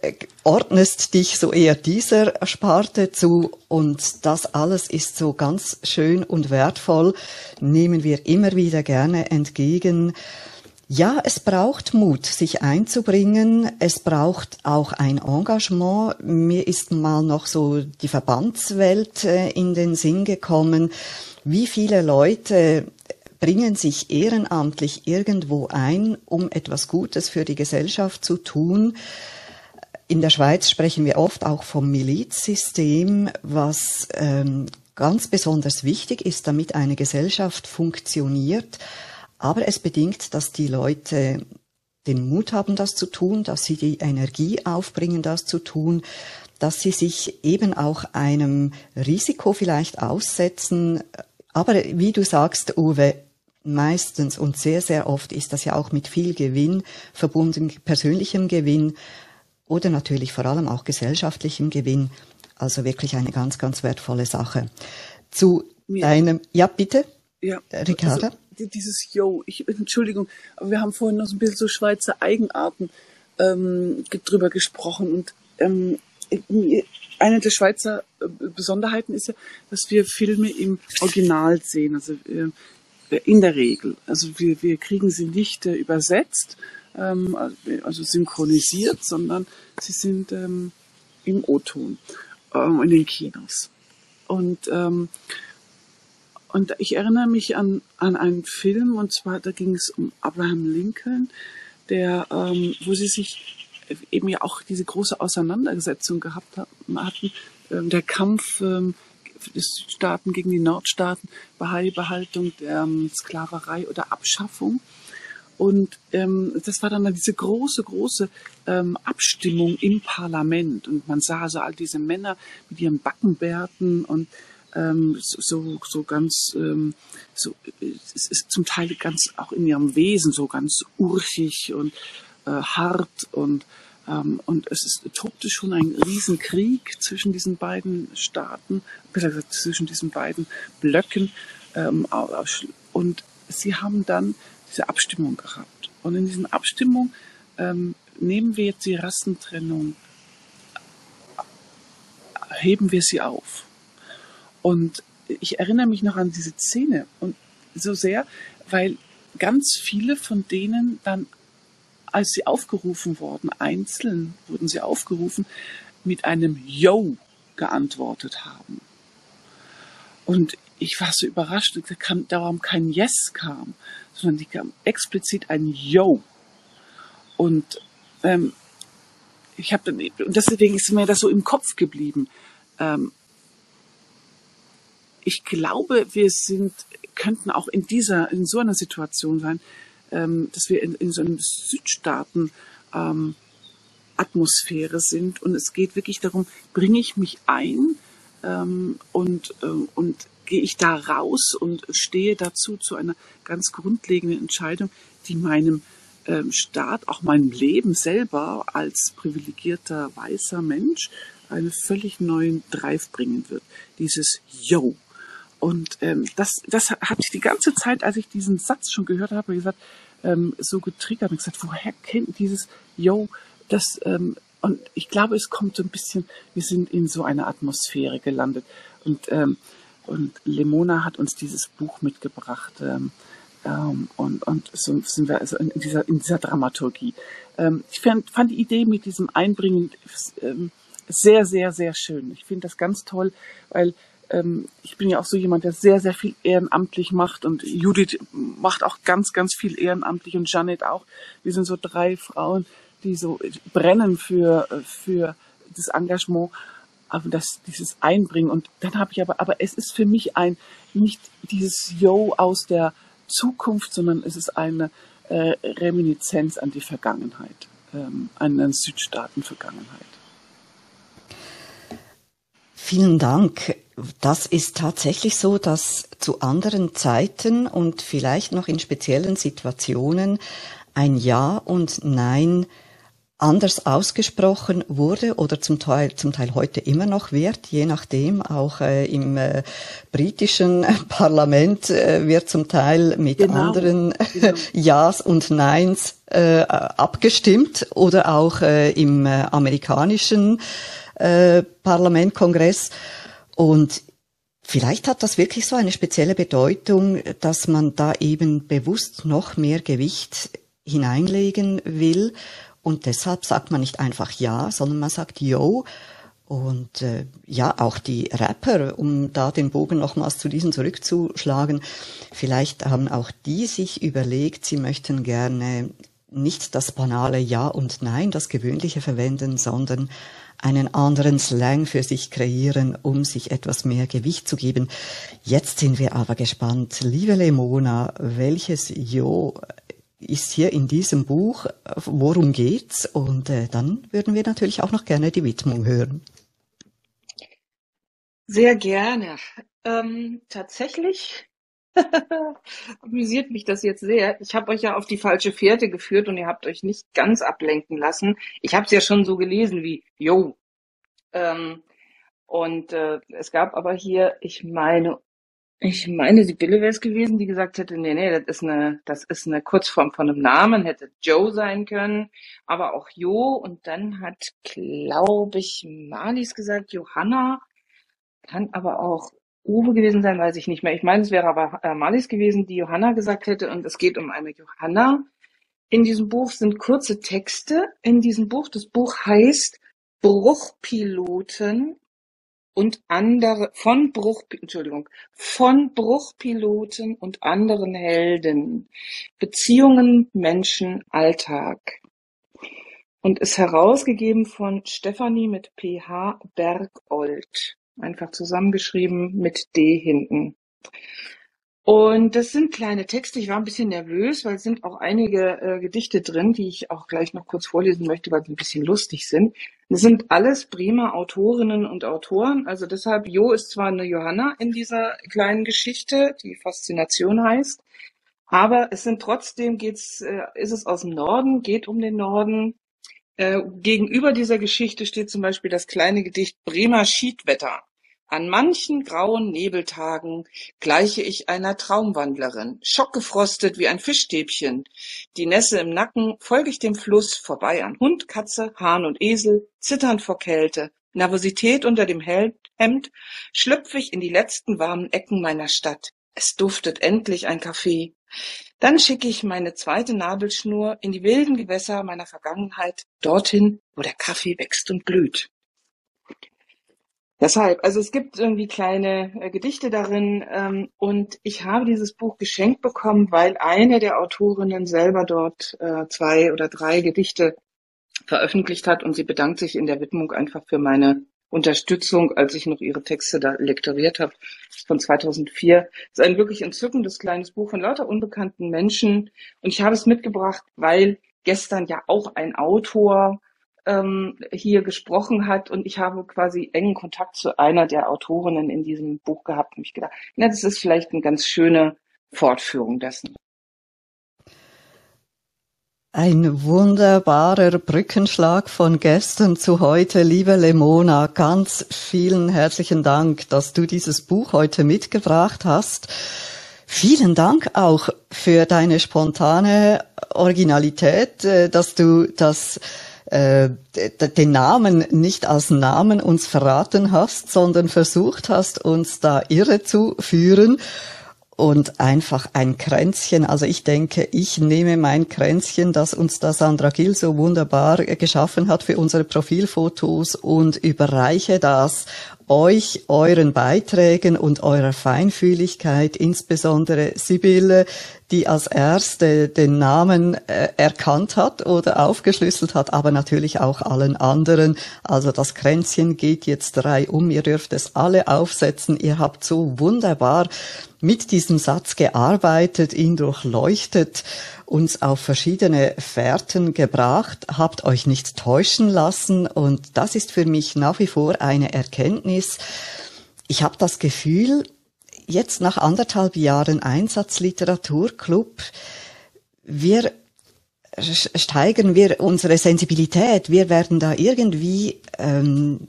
äh, ordnest dich so eher dieser Sparte zu und das alles ist so ganz schön und wertvoll, nehmen wir immer wieder gerne entgegen. Ja, es braucht Mut, sich einzubringen. Es braucht auch ein Engagement. Mir ist mal noch so die Verbandswelt äh, in den Sinn gekommen. Wie viele Leute bringen sich ehrenamtlich irgendwo ein, um etwas Gutes für die Gesellschaft zu tun. In der Schweiz sprechen wir oft auch vom Milizsystem, was ähm, ganz besonders wichtig ist, damit eine Gesellschaft funktioniert. Aber es bedingt, dass die Leute den Mut haben, das zu tun, dass sie die Energie aufbringen, das zu tun, dass sie sich eben auch einem Risiko vielleicht aussetzen. Aber wie du sagst, Uwe, meistens und sehr, sehr oft ist das ja auch mit viel Gewinn verbunden, persönlichem Gewinn oder natürlich vor allem auch gesellschaftlichem Gewinn. Also wirklich eine ganz, ganz wertvolle Sache. Zu ja. deinem, ja bitte, ja, Ricarda. Also dieses Yo, ich, Entschuldigung, aber wir haben vorhin noch so ein bisschen so Schweizer Eigenarten ähm, drüber gesprochen und ähm, eine der Schweizer äh, Besonderheiten ist ja, dass wir Filme im Original sehen, also äh, in der Regel. Also wir, wir kriegen sie nicht äh, übersetzt, ähm, also synchronisiert, sondern sie sind ähm, im O-Ton ähm, in den Kinos. Und ähm, und ich erinnere mich an, an einen Film, und zwar, da ging es um Abraham Lincoln, der, ähm, wo sie sich eben ja auch diese große Auseinandersetzung gehabt hatten, ähm, der Kampf ähm, des Staaten gegen die Nordstaaten, Beibehaltung der ähm, Sklaverei oder Abschaffung. Und ähm, das war dann diese große, große ähm, Abstimmung im Parlament. Und man sah so all diese Männer mit ihren Backenbärten und ähm, so, so ganz, ähm, so, es ist zum Teil ganz auch in ihrem Wesen so ganz urchig und äh, hart und ähm, und es ist, tobte schon ein Riesenkrieg zwischen diesen beiden Staaten, besser gesagt zwischen diesen beiden Blöcken ähm, und sie haben dann diese Abstimmung gehabt und in diesen Abstimmungen ähm, nehmen wir jetzt die Rassentrennung, heben wir sie auf. Und ich erinnere mich noch an diese Szene und so sehr, weil ganz viele von denen dann, als sie aufgerufen wurden, einzeln wurden sie aufgerufen, mit einem Yo geantwortet haben. Und ich war so überrascht, dass darum kein Yes kam, sondern die kam explizit ein Yo. Und ähm, ich habe dann, und deswegen ist mir das so im Kopf geblieben. Ähm, ich glaube, wir sind, könnten auch in dieser, in so einer Situation sein, ähm, dass wir in, in so einem Südstaaten ähm, Atmosphäre sind und es geht wirklich darum, bringe ich mich ein ähm, und, äh, und gehe ich da raus und stehe dazu zu einer ganz grundlegenden Entscheidung, die meinem ähm, Staat, auch meinem Leben selber als privilegierter weißer Mensch einen völlig neuen Drive bringen wird. Dieses Yo, und ähm, das, das hat ich die ganze Zeit, als ich diesen Satz schon gehört habe, gesagt, ähm, so getriggert und gesagt, woher kennt dieses Yo, das ähm, und ich glaube, es kommt so ein bisschen, wir sind in so einer Atmosphäre gelandet. Und, ähm, und Lemona hat uns dieses Buch mitgebracht. Ähm, ähm, und, und so sind wir also in dieser, in dieser Dramaturgie. Ähm, ich fand, fand die Idee mit diesem Einbringen ähm, sehr, sehr, sehr schön. Ich finde das ganz toll, weil ähm, ich bin ja auch so jemand, der sehr, sehr viel ehrenamtlich macht und Judith macht auch ganz, ganz viel ehrenamtlich und Janet auch. Wir sind so drei Frauen, die so brennen für, für das Engagement, aber das, dieses Einbringen. Und dann habe ich aber, aber es ist für mich ein, nicht dieses Yo aus der Zukunft, sondern es ist eine äh, Reminiszenz an die Vergangenheit, ähm, an eine Südstaaten-Vergangenheit. Vielen Dank. Das ist tatsächlich so, dass zu anderen Zeiten und vielleicht noch in speziellen Situationen ein Ja und Nein anders ausgesprochen wurde oder zum Teil, zum Teil heute immer noch wird, je nachdem. Auch äh, im äh, britischen *laughs* Parlament äh, wird zum Teil mit genau, anderen *laughs* genau. Ja's und Neins äh, abgestimmt oder auch äh, im äh, amerikanischen Parlament, Kongress. Und Vielleicht hat das wirklich so eine spezielle Bedeutung, dass man da eben bewusst noch mehr Gewicht hineinlegen will und deshalb sagt man nicht einfach ja, sondern man sagt yo. Und äh, ja, auch die Rapper, um da den Bogen nochmals zu diesen zurückzuschlagen, vielleicht haben auch die sich überlegt, sie möchten gerne nicht das banale Ja und Nein, das gewöhnliche verwenden, sondern einen anderen Slang für sich kreieren, um sich etwas mehr Gewicht zu geben. Jetzt sind wir aber gespannt. Liebe Lemona, welches Jo ist hier in diesem Buch, worum geht's? Und äh, dann würden wir natürlich auch noch gerne die Widmung hören. Sehr gerne. Ähm, tatsächlich *laughs* amüsiert mich das jetzt sehr. Ich habe euch ja auf die falsche Fährte geführt und ihr habt euch nicht ganz ablenken lassen. Ich habe es ja schon so gelesen wie Yo. Ähm, und äh, es gab aber hier, ich meine, ich meine, Sibylle wäre es gewesen, die gesagt hätte, nee, nee, das ist eine, das ist eine Kurzform von einem Namen, hätte Joe sein können, aber auch Jo. Und dann hat, glaube ich, Marlies gesagt, Johanna, kann aber auch Uwe gewesen sein, weiß ich nicht mehr. Ich meine, es wäre aber äh, Marlies gewesen, die Johanna gesagt hätte. Und es geht um eine Johanna. In diesem Buch sind kurze Texte. In diesem Buch, das Buch heißt Bruchpiloten und andere von Bruch Entschuldigung von Bruchpiloten und anderen Helden Beziehungen Menschen Alltag und ist herausgegeben von Stefanie mit PH Bergold einfach zusammengeschrieben mit D hinten und das sind kleine Texte. Ich war ein bisschen nervös, weil es sind auch einige äh, Gedichte drin, die ich auch gleich noch kurz vorlesen möchte, weil sie ein bisschen lustig sind. Das sind alles Bremer Autorinnen und Autoren. Also deshalb, Jo ist zwar eine Johanna in dieser kleinen Geschichte, die Faszination heißt, aber es sind trotzdem geht's, äh, ist es aus dem Norden, geht um den Norden. Äh, gegenüber dieser Geschichte steht zum Beispiel das kleine Gedicht Bremer Schiedwetter. An manchen grauen Nebeltagen gleiche ich einer Traumwandlerin, schockgefrostet wie ein Fischstäbchen. Die Nässe im Nacken folge ich dem Fluss, vorbei an Hund, Katze, Hahn und Esel, zitternd vor Kälte, Nervosität unter dem Hemd, schlüpfe ich in die letzten warmen Ecken meiner Stadt. Es duftet endlich ein Kaffee. Dann schicke ich meine zweite Nabelschnur in die wilden Gewässer meiner Vergangenheit, dorthin, wo der Kaffee wächst und blüht. Deshalb, also es gibt irgendwie kleine äh, Gedichte darin ähm, und ich habe dieses Buch geschenkt bekommen, weil eine der Autorinnen selber dort äh, zwei oder drei Gedichte veröffentlicht hat und sie bedankt sich in der Widmung einfach für meine Unterstützung, als ich noch ihre Texte da lektoriert habe, von 2004. Es ist ein wirklich entzückendes kleines Buch von lauter unbekannten Menschen und ich habe es mitgebracht, weil gestern ja auch ein Autor ähm, hier gesprochen hat und ich habe quasi engen Kontakt zu einer der Autorinnen in diesem Buch gehabt und mich gedacht, na, das ist vielleicht eine ganz schöne Fortführung dessen. Ein wunderbarer Brückenschlag von gestern zu heute. Liebe Lemona, ganz vielen herzlichen Dank, dass du dieses Buch heute mitgebracht hast. Vielen Dank auch für deine spontane Originalität, äh, dass du das äh, den Namen nicht als Namen uns verraten hast, sondern versucht hast, uns da irre zu führen und einfach ein Kränzchen. Also ich denke, ich nehme mein Kränzchen, das uns da Sandra Gill so wunderbar geschaffen hat für unsere Profilfotos und überreiche das euch, euren Beiträgen und eurer Feinfühligkeit, insbesondere Sibylle, die als erste den Namen äh, erkannt hat oder aufgeschlüsselt hat, aber natürlich auch allen anderen. Also das Kränzchen geht jetzt drei um. Ihr dürft es alle aufsetzen. Ihr habt so wunderbar mit diesem Satz gearbeitet, ihn durchleuchtet, uns auf verschiedene Fährten gebracht, habt euch nicht täuschen lassen und das ist für mich nach wie vor eine Erkenntnis. Ich habe das Gefühl, jetzt nach anderthalb Jahren Einsatzliteraturclub, wir steigern wir unsere Sensibilität, wir werden da irgendwie ähm,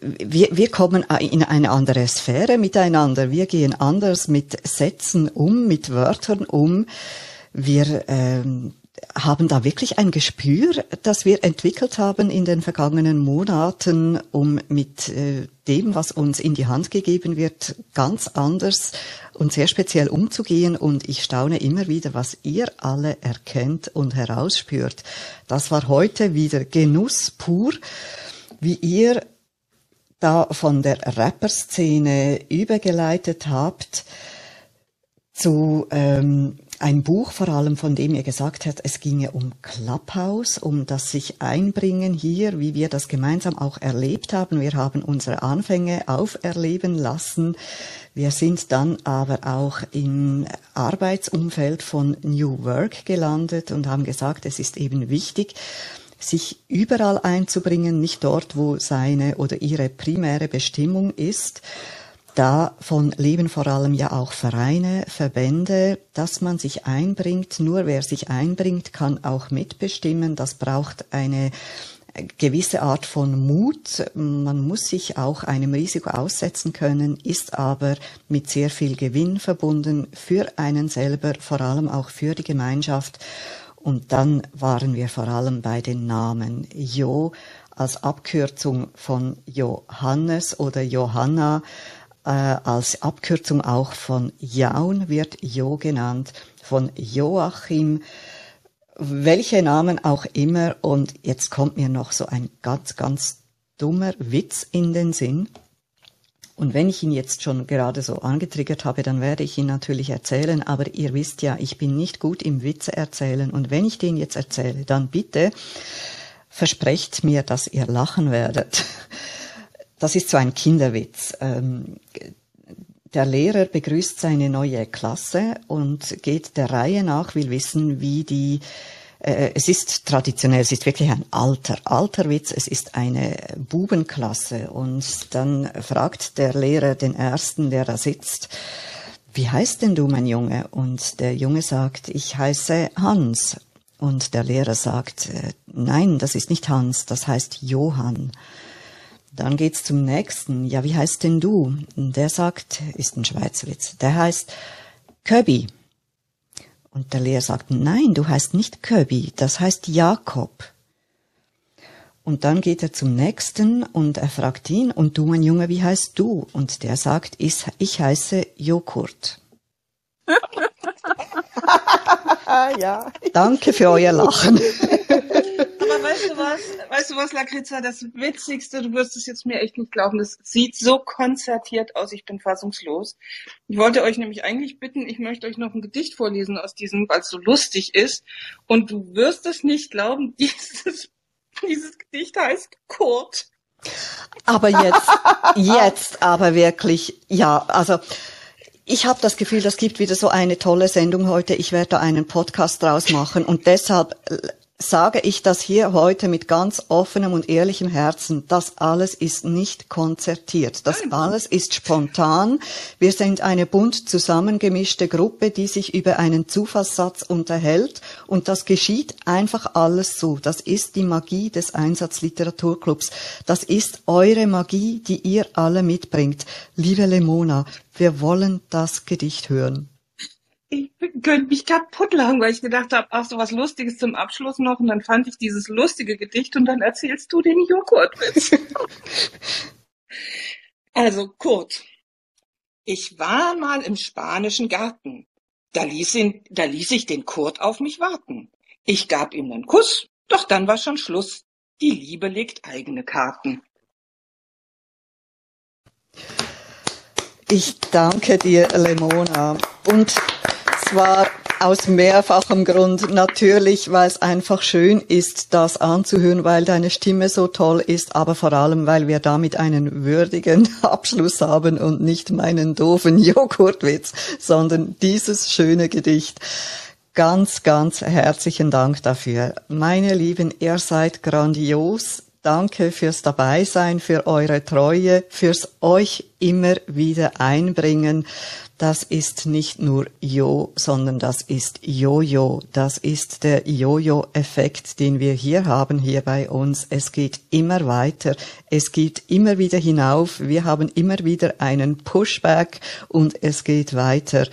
wir, wir kommen in eine andere Sphäre miteinander. Wir gehen anders mit Sätzen um, mit Wörtern um. Wir ähm, haben da wirklich ein Gespür, das wir entwickelt haben in den vergangenen Monaten, um mit äh, dem, was uns in die Hand gegeben wird, ganz anders und sehr speziell umzugehen. Und ich staune immer wieder, was ihr alle erkennt und herausspürt. Das war heute wieder Genuss pur, wie ihr da von der Rapper-Szene übergeleitet habt zu ähm, ein Buch vor allem, von dem ihr gesagt habt, es ginge um Clubhouse, um das sich einbringen hier, wie wir das gemeinsam auch erlebt haben. Wir haben unsere Anfänge auferleben lassen. Wir sind dann aber auch im Arbeitsumfeld von New Work gelandet und haben gesagt, es ist eben wichtig, sich überall einzubringen, nicht dort, wo seine oder ihre primäre Bestimmung ist. Davon leben vor allem ja auch Vereine, Verbände, dass man sich einbringt. Nur wer sich einbringt, kann auch mitbestimmen. Das braucht eine gewisse Art von Mut. Man muss sich auch einem Risiko aussetzen können, ist aber mit sehr viel Gewinn verbunden für einen selber, vor allem auch für die Gemeinschaft. Und dann waren wir vor allem bei den Namen Jo als Abkürzung von Johannes oder Johanna, äh, als Abkürzung auch von Jaun wird Jo genannt, von Joachim, welche Namen auch immer. Und jetzt kommt mir noch so ein ganz, ganz dummer Witz in den Sinn. Und wenn ich ihn jetzt schon gerade so angetriggert habe, dann werde ich ihn natürlich erzählen. Aber ihr wisst ja, ich bin nicht gut im Witze erzählen. Und wenn ich den jetzt erzähle, dann bitte versprecht mir, dass ihr lachen werdet. *laughs* Das ist so ein Kinderwitz. Ähm, der Lehrer begrüßt seine neue Klasse und geht der Reihe nach, will wissen, wie die äh, es ist traditionell, es ist wirklich ein alter, alter Witz, es ist eine Bubenklasse und dann fragt der Lehrer den ersten, der da sitzt, wie heißt denn du, mein Junge? Und der Junge sagt, ich heiße Hans. Und der Lehrer sagt, äh, nein, das ist nicht Hans, das heißt Johann. Dann geht's zum nächsten. Ja, wie heißt denn du? Der sagt, ist ein Schweizerwitz. Der heißt Köbi. Und der Lehrer sagt, nein, du heißt nicht Köbi, das heißt Jakob. Und dann geht er zum nächsten und er fragt ihn, und du, mein Junge, wie heißt du? Und der sagt, ich, ich heiße Joghurt. *laughs* ja. Danke für euer Lachen. *laughs* Aber weißt du was, weißt du was, Lakritza, das Witzigste, du wirst es jetzt mir echt nicht glauben, das sieht so konzertiert aus, ich bin fassungslos. Ich wollte euch nämlich eigentlich bitten, ich möchte euch noch ein Gedicht vorlesen aus diesem, weil es so lustig ist. Und du wirst es nicht glauben, *laughs* dieses, dieses Gedicht heißt Kurt. Aber jetzt, *laughs* jetzt aber wirklich, ja, also ich habe das Gefühl, das gibt wieder so eine tolle Sendung heute. Ich werde da einen Podcast draus machen und deshalb sage ich das hier heute mit ganz offenem und ehrlichem Herzen. Das alles ist nicht konzertiert. Das alles ist spontan. Wir sind eine bunt zusammengemischte Gruppe, die sich über einen Zufallssatz unterhält. Und das geschieht einfach alles so. Das ist die Magie des Einsatzliteraturclubs. Das ist eure Magie, die ihr alle mitbringt. Liebe Lemona, wir wollen das Gedicht hören ich könnte mich kaputt lachen, weil ich gedacht habe, ach so was Lustiges zum Abschluss noch und dann fand ich dieses lustige Gedicht und dann erzählst du den Joghurtwitz. *laughs* also Kurt, ich war mal im spanischen Garten. Da ließ, ihn, da ließ ich den Kurt auf mich warten. Ich gab ihm einen Kuss, doch dann war schon Schluss. Die Liebe legt eigene Karten. Ich danke dir, Lemona. Und zwar aus mehrfachem Grund. Natürlich, weil es einfach schön ist, das anzuhören, weil deine Stimme so toll ist, aber vor allem, weil wir damit einen würdigen *laughs* Abschluss haben und nicht meinen doofen Joghurtwitz, sondern dieses schöne Gedicht. Ganz, ganz herzlichen Dank dafür. Meine Lieben, ihr seid grandios. Danke fürs Dabeisein, für eure Treue, fürs euch immer wieder einbringen. Das ist nicht nur Jo, sondern das ist Jojo. Das ist der Jojo-Effekt, den wir hier haben, hier bei uns. Es geht immer weiter. Es geht immer wieder hinauf. Wir haben immer wieder einen Pushback und es geht weiter.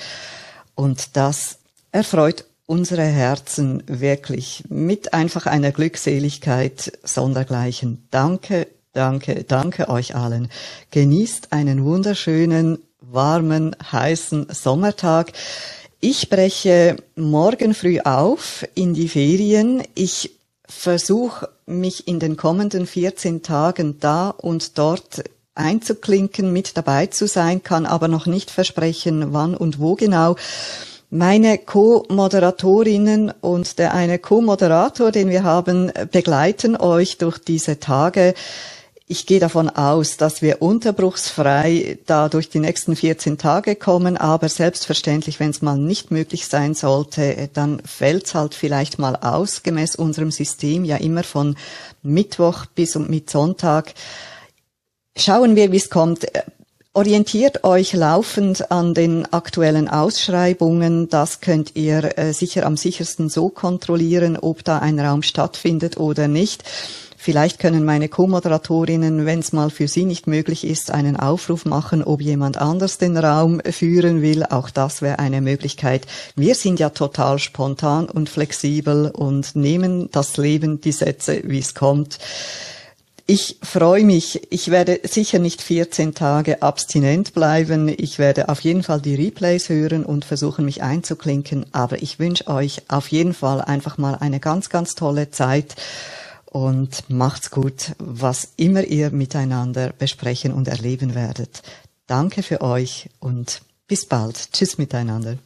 Und das erfreut unsere Herzen wirklich mit einfach einer Glückseligkeit sondergleichen. Danke, danke, danke euch allen. Genießt einen wunderschönen, warmen, heißen Sommertag. Ich breche morgen früh auf in die Ferien. Ich versuche mich in den kommenden 14 Tagen da und dort einzuklinken, mit dabei zu sein, kann aber noch nicht versprechen, wann und wo genau. Meine Co-Moderatorinnen und der eine Co-Moderator, den wir haben, begleiten euch durch diese Tage. Ich gehe davon aus, dass wir unterbruchsfrei da durch die nächsten 14 Tage kommen, aber selbstverständlich, wenn es mal nicht möglich sein sollte, dann fällt's halt vielleicht mal aus, gemäß unserem System ja immer von Mittwoch bis und mit Sonntag. Schauen wir, wie es kommt. Orientiert euch laufend an den aktuellen Ausschreibungen. Das könnt ihr äh, sicher am sichersten so kontrollieren, ob da ein Raum stattfindet oder nicht. Vielleicht können meine Co-Moderatorinnen, wenn es mal für sie nicht möglich ist, einen Aufruf machen, ob jemand anders den Raum führen will. Auch das wäre eine Möglichkeit. Wir sind ja total spontan und flexibel und nehmen das Leben, die Sätze, wie es kommt. Ich freue mich. Ich werde sicher nicht 14 Tage abstinent bleiben. Ich werde auf jeden Fall die Replays hören und versuchen, mich einzuklinken. Aber ich wünsche euch auf jeden Fall einfach mal eine ganz, ganz tolle Zeit und macht's gut, was immer ihr miteinander besprechen und erleben werdet. Danke für euch und bis bald. Tschüss miteinander.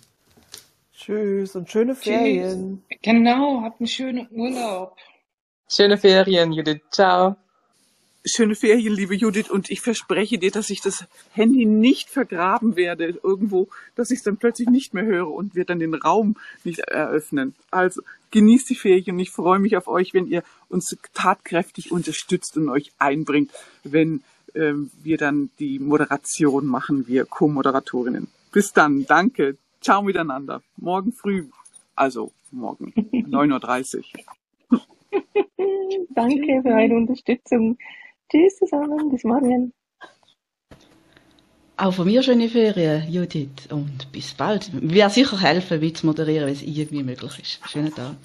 Tschüss und schöne Ferien. Tschüss. Genau, habt einen schönen Urlaub. Schöne Ferien, Judith. Ciao schöne Ferien, liebe Judith, und ich verspreche dir, dass ich das Handy nicht vergraben werde irgendwo, dass ich es dann plötzlich nicht mehr höre und wir dann den Raum nicht eröffnen. Also genießt die Ferien und ich freue mich auf euch, wenn ihr uns tatkräftig unterstützt und euch einbringt, wenn ähm, wir dann die Moderation machen, wir Co-Moderatorinnen. Bis dann, danke, ciao miteinander. Morgen früh, also morgen, *laughs* 9.30 Uhr. Danke für eure Unterstützung. Tschüss zusammen, bis morgen. Auch von mir schöne Ferien, Judith. Und bis bald. Wir sicher helfen, wie zu moderieren, wenn es irgendwie möglich ist. Schönen Tag.